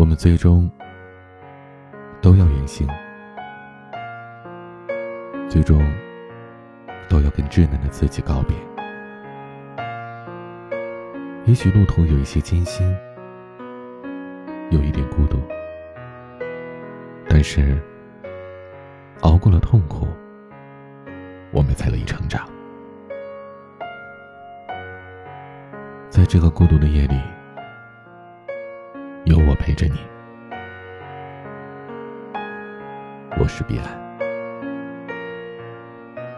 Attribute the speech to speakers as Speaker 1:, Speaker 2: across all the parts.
Speaker 1: 我们最终都要远行，最终都要跟稚嫩的自己告别。也许路途有一些艰辛，有一点孤独，但是熬过了痛苦，我们才得以成长。在这个孤独的夜里，着你。我是彼岸。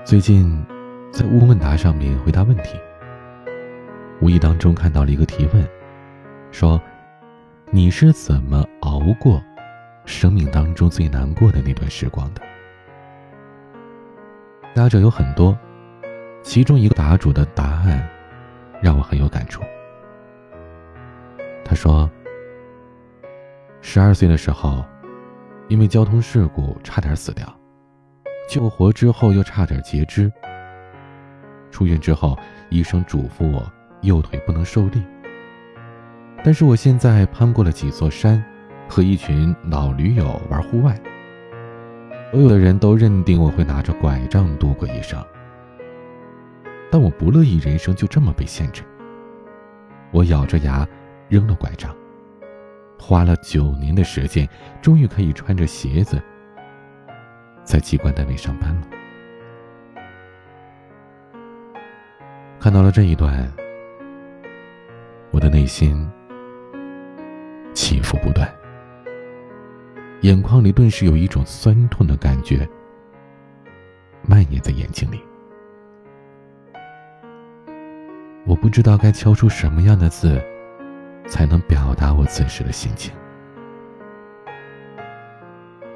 Speaker 1: 最近在乌问答上面回答问题，无意当中看到了一个提问，说：“你是怎么熬过生命当中最难过的那段时光的？”答者有很多，其中一个答主的答案。让我很有感触。他说：“十二岁的时候，因为交通事故差点死掉，救活之后又差点截肢。出院之后，医生嘱咐我右腿不能受力。但是我现在攀过了几座山，和一群老驴友玩户外，所有的人都认定我会拿着拐杖度过一生。”但我不乐意人生就这么被限制。我咬着牙扔了拐杖，花了九年的时间，终于可以穿着鞋子在机关单位上班了。看到了这一段，我的内心起伏不断，眼眶里顿时有一种酸痛的感觉蔓延在眼睛里。我不知道该敲出什么样的字，才能表达我此时的心情。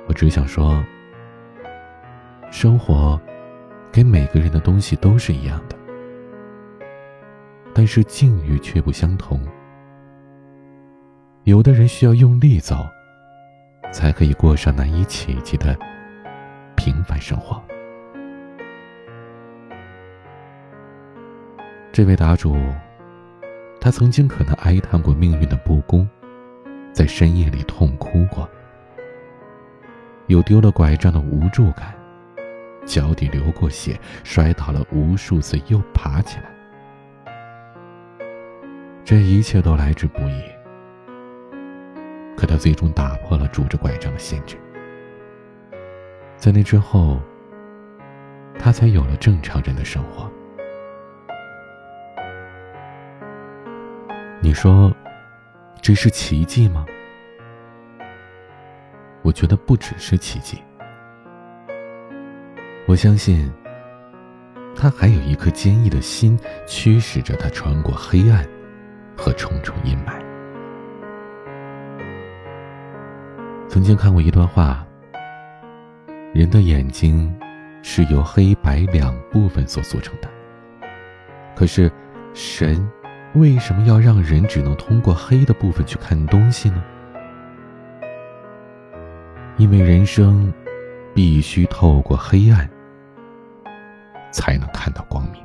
Speaker 1: 我只想说，生活给每个人的东西都是一样的，但是境遇却不相同。有的人需要用力走，才可以过上难以企及的平凡生活。这位答主，他曾经可能哀叹过命运的不公，在深夜里痛哭过，有丢了拐杖的无助感，脚底流过血，摔倒了无数次又爬起来，这一切都来之不易。可他最终打破了拄着拐杖的限制，在那之后，他才有了正常人的生活。你说，这是奇迹吗？我觉得不只是奇迹。我相信，他还有一颗坚毅的心，驱使着他穿过黑暗和重重阴霾。曾经看过一段话：人的眼睛是由黑白两部分所组成的，可是神。为什么要让人只能通过黑的部分去看东西呢？因为人生必须透过黑暗，才能看到光明。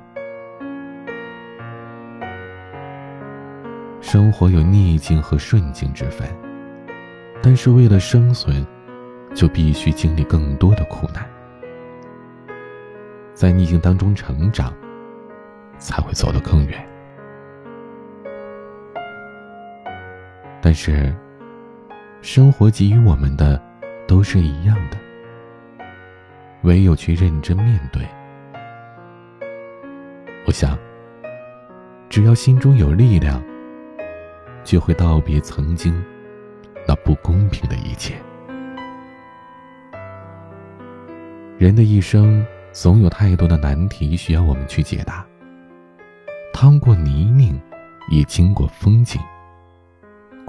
Speaker 1: 生活有逆境和顺境之分，但是为了生存，就必须经历更多的苦难，在逆境当中成长，才会走得更远。但是，生活给予我们的都是一样的，唯有去认真面对。我想，只要心中有力量，就会道别曾经那不公平的一切。人的一生总有太多的难题需要我们去解答，趟过泥泞，也经过风景。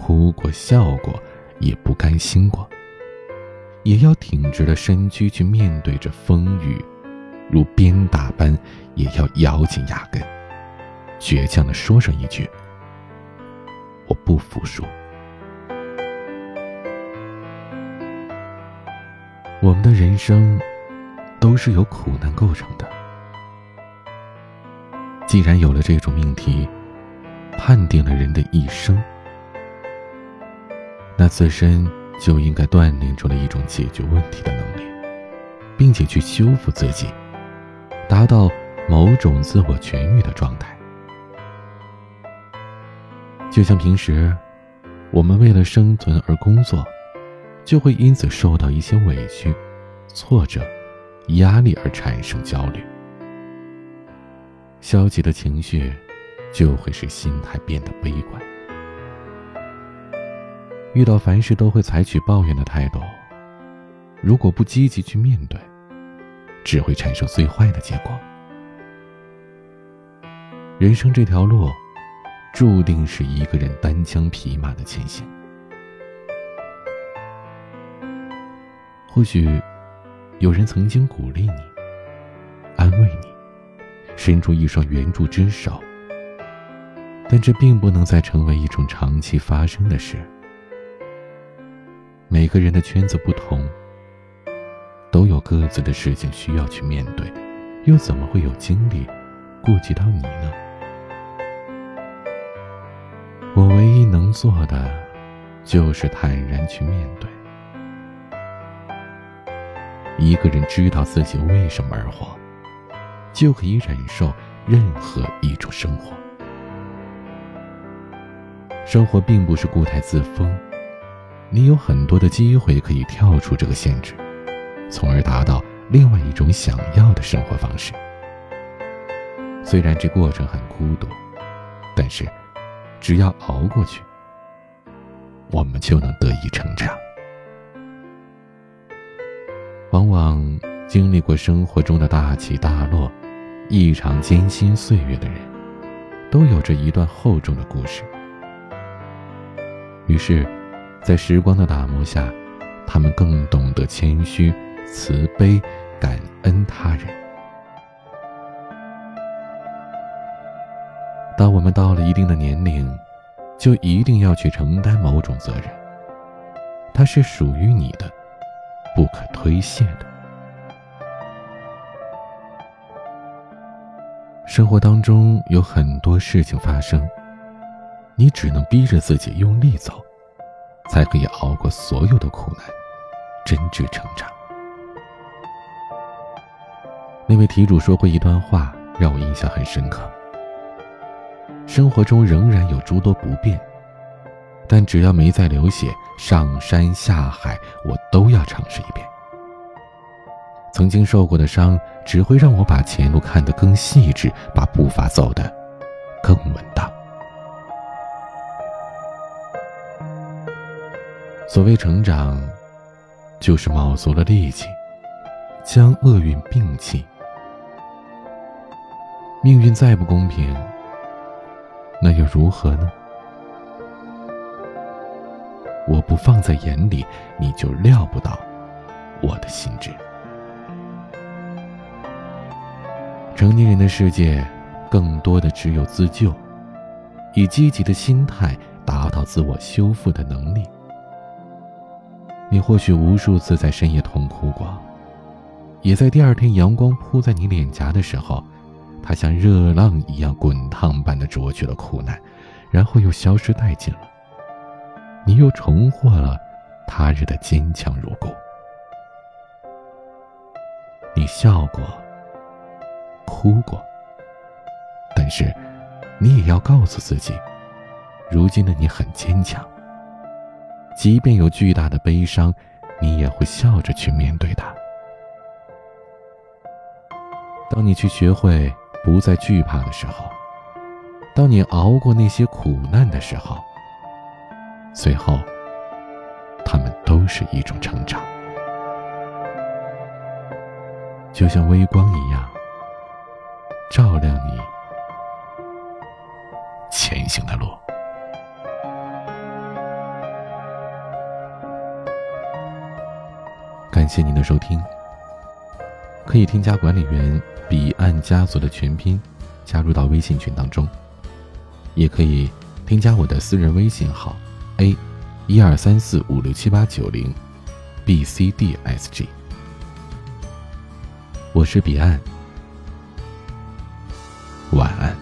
Speaker 1: 哭过笑过，也不甘心过，也要挺直了身躯去面对着风雨，如鞭打般，也要咬紧牙根，倔强的说上一句：“我不服输。”我们的人生都是由苦难构成的。既然有了这种命题，判定了人的一生。那自身就应该锻炼出了一种解决问题的能力，并且去修复自己，达到某种自我痊愈的状态。就像平时，我们为了生存而工作，就会因此受到一些委屈、挫折、压力而产生焦虑。消极的情绪，就会使心态变得悲观。遇到凡事都会采取抱怨的态度，如果不积极去面对，只会产生最坏的结果。人生这条路，注定是一个人单枪匹马的前行。或许，有人曾经鼓励你，安慰你。伸出一双援助之手，但这并不能再成为一种长期发生的事。每个人的圈子不同，都有各自的事情需要去面对，又怎么会有精力顾及到你呢？我唯一能做的，就是坦然去面对。一个人知道自己为什么而活。就可以忍受任何一种生活。生活并不是固态自封，你有很多的机会可以跳出这个限制，从而达到另外一种想要的生活方式。虽然这过程很孤独，但是只要熬过去，我们就能得以成长。往往经历过生活中的大起大落。异常艰辛岁月的人，都有着一段厚重的故事。于是，在时光的打磨下，他们更懂得谦虚、慈悲、感恩他人。当我们到了一定的年龄，就一定要去承担某种责任，它是属于你的，不可推卸的。生活当中有很多事情发生，你只能逼着自己用力走，才可以熬过所有的苦难，真挚成长。那位题主说过一段话，让我印象很深刻。生活中仍然有诸多不便，但只要没再流血，上山下海，我都要尝试一遍。曾经受过的伤，只会让我把前路看得更细致，把步伐走得更稳当。所谓成长，就是卯足了力气，将厄运摒弃。命运再不公平，那又如何呢？我不放在眼里，你就料不到我的心智。成年人的世界，更多的只有自救，以积极的心态达到自我修复的能力。你或许无数次在深夜痛哭过，也在第二天阳光扑在你脸颊的时候，它像热浪一样滚烫般的灼去了苦难，然后又消失殆尽了。你又重获了他日的坚强如故。你笑过。哭过，但是，你也要告诉自己，如今的你很坚强。即便有巨大的悲伤，你也会笑着去面对它。当你去学会不再惧怕的时候，当你熬过那些苦难的时候，最后，他们都是一种成长，就像微光一样。照亮你前行的路。谢您的收听。可以添加管理员“彼岸家族”的全拼，加入到微信群当中。也可以添加我的私人微信号：a 一二三四五六七八九零 b c d s g。我是彼岸。晚安。
Speaker 2: 天亮了，还是睡不安。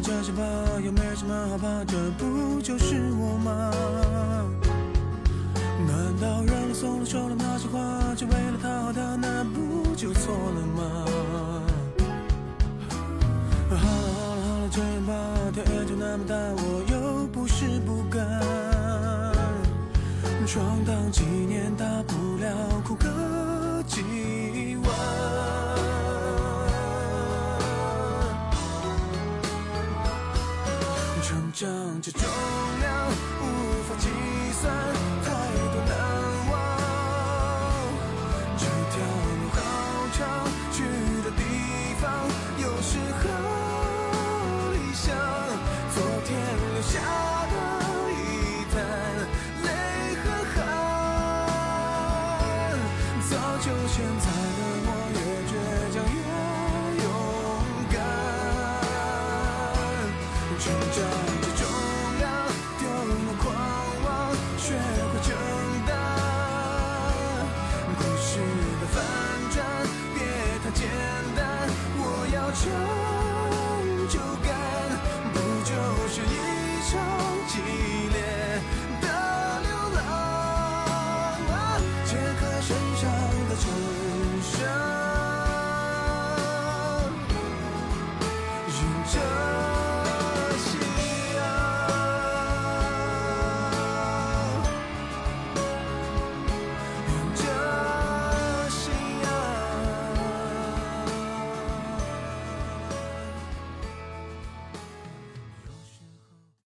Speaker 2: 了，这些吧，又没什么好怕，这不就是我吗？难道认了怂了说了那些话，就为了讨好他，那不就错了吗？好了好了好了，这样吧，天也就那么大，我又不是不敢。闯荡几年，大不了哭个几这重量无法计算，太多难忘。这条路好长，去的地方有诗和理想。昨天留下的遗憾，泪和汗。早就现在的我，越倔强越勇敢，成长。